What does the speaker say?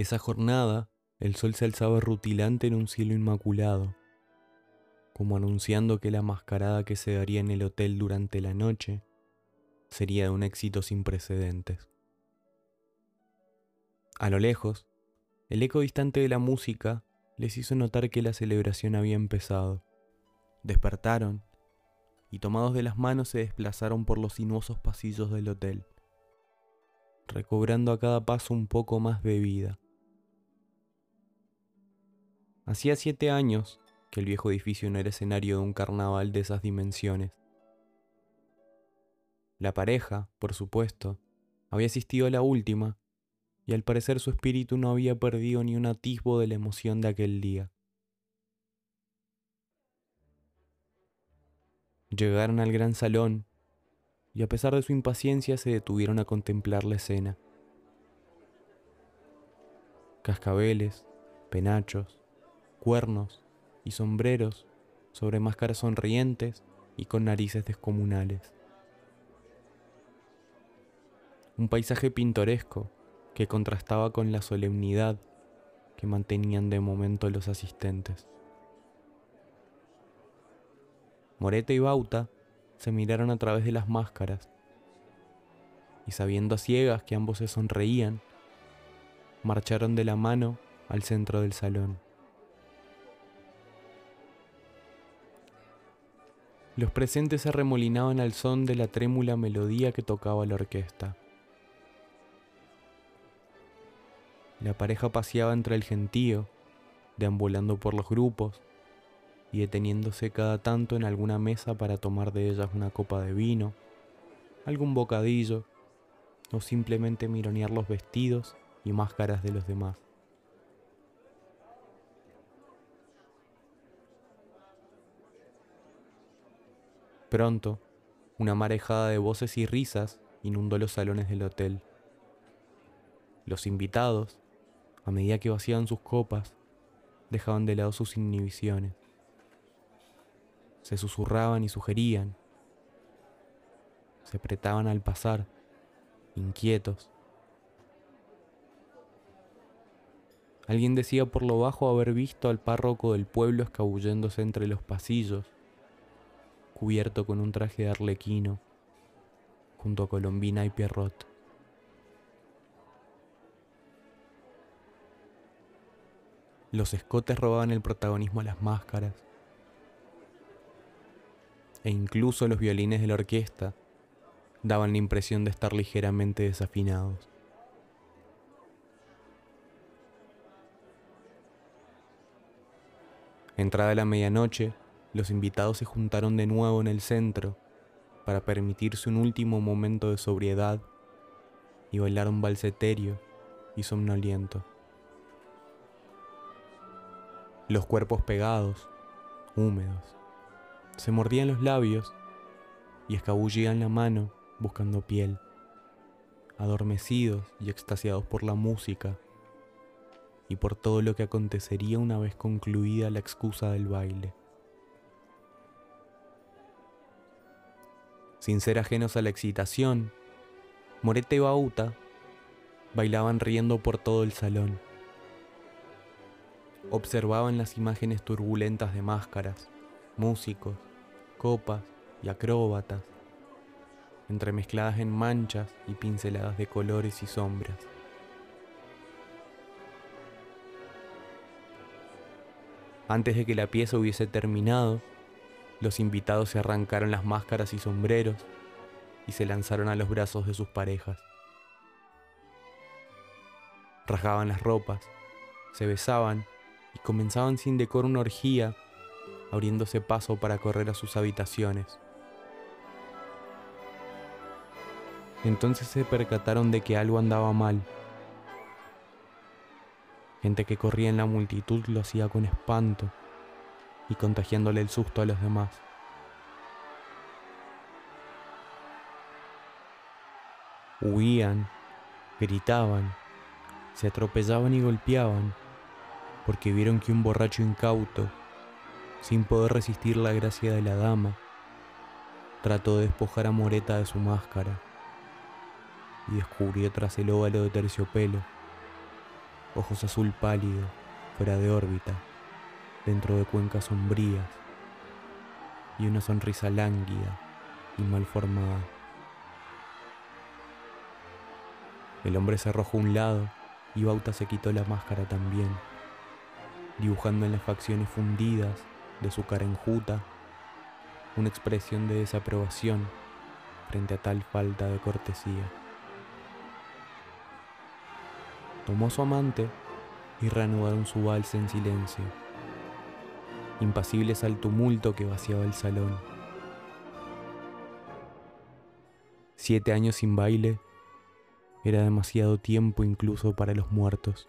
Esa jornada, el sol se alzaba rutilante en un cielo inmaculado, como anunciando que la mascarada que se daría en el hotel durante la noche sería de un éxito sin precedentes. A lo lejos, el eco distante de la música les hizo notar que la celebración había empezado. Despertaron y tomados de las manos se desplazaron por los sinuosos pasillos del hotel, recobrando a cada paso un poco más de vida. Hacía siete años que el viejo edificio no era escenario de un carnaval de esas dimensiones. La pareja, por supuesto, había asistido a la última, y al parecer su espíritu no había perdido ni un atisbo de la emoción de aquel día. Llegaron al gran salón y a pesar de su impaciencia se detuvieron a contemplar la escena. Cascabeles, penachos, cuernos y sombreros sobre máscaras sonrientes y con narices descomunales. Un paisaje pintoresco que contrastaba con la solemnidad que mantenían de momento los asistentes. Moreta y Bauta se miraron a través de las máscaras y sabiendo a ciegas que ambos se sonreían, marcharon de la mano al centro del salón. Los presentes se remolinaban al son de la trémula melodía que tocaba la orquesta. La pareja paseaba entre el gentío, deambulando por los grupos, y deteniéndose cada tanto en alguna mesa para tomar de ellas una copa de vino, algún bocadillo o simplemente mironear los vestidos y máscaras de los demás. Pronto, una marejada de voces y risas inundó los salones del hotel. Los invitados, a medida que vacían sus copas, dejaban de lado sus inhibiciones se susurraban y sugerían, se apretaban al pasar, inquietos. Alguien decía por lo bajo haber visto al párroco del pueblo escabulléndose entre los pasillos, cubierto con un traje de arlequino, junto a Colombina y Pierrot. Los escotes robaban el protagonismo a las máscaras e incluso los violines de la orquesta daban la impresión de estar ligeramente desafinados. Entrada la medianoche, los invitados se juntaron de nuevo en el centro para permitirse un último momento de sobriedad y bailar un balseterio y somnoliento. Los cuerpos pegados, húmedos, se mordían los labios y escabullían la mano buscando piel, adormecidos y extasiados por la música y por todo lo que acontecería una vez concluida la excusa del baile. Sin ser ajenos a la excitación, Morete y Bauta bailaban riendo por todo el salón. Observaban las imágenes turbulentas de máscaras, músicos, copas y acróbatas, entremezcladas en manchas y pinceladas de colores y sombras. Antes de que la pieza hubiese terminado, los invitados se arrancaron las máscaras y sombreros y se lanzaron a los brazos de sus parejas. Rasgaban las ropas, se besaban y comenzaban sin decoro una orgía abriéndose paso para correr a sus habitaciones. Entonces se percataron de que algo andaba mal. Gente que corría en la multitud lo hacía con espanto y contagiándole el susto a los demás. Huían, gritaban, se atropellaban y golpeaban porque vieron que un borracho incauto sin poder resistir la gracia de la dama, trató de despojar a Moreta de su máscara y descubrió tras el óvalo de terciopelo ojos azul pálido, fuera de órbita, dentro de cuencas sombrías, y una sonrisa lánguida y mal formada. El hombre se arrojó un lado y Bauta se quitó la máscara también, dibujando en las facciones fundidas de su cara enjuta una expresión de desaprobación frente a tal falta de cortesía. Tomó su amante y reanudaron su vals en silencio, impasibles al tumulto que vaciaba el salón. Siete años sin baile era demasiado tiempo incluso para los muertos.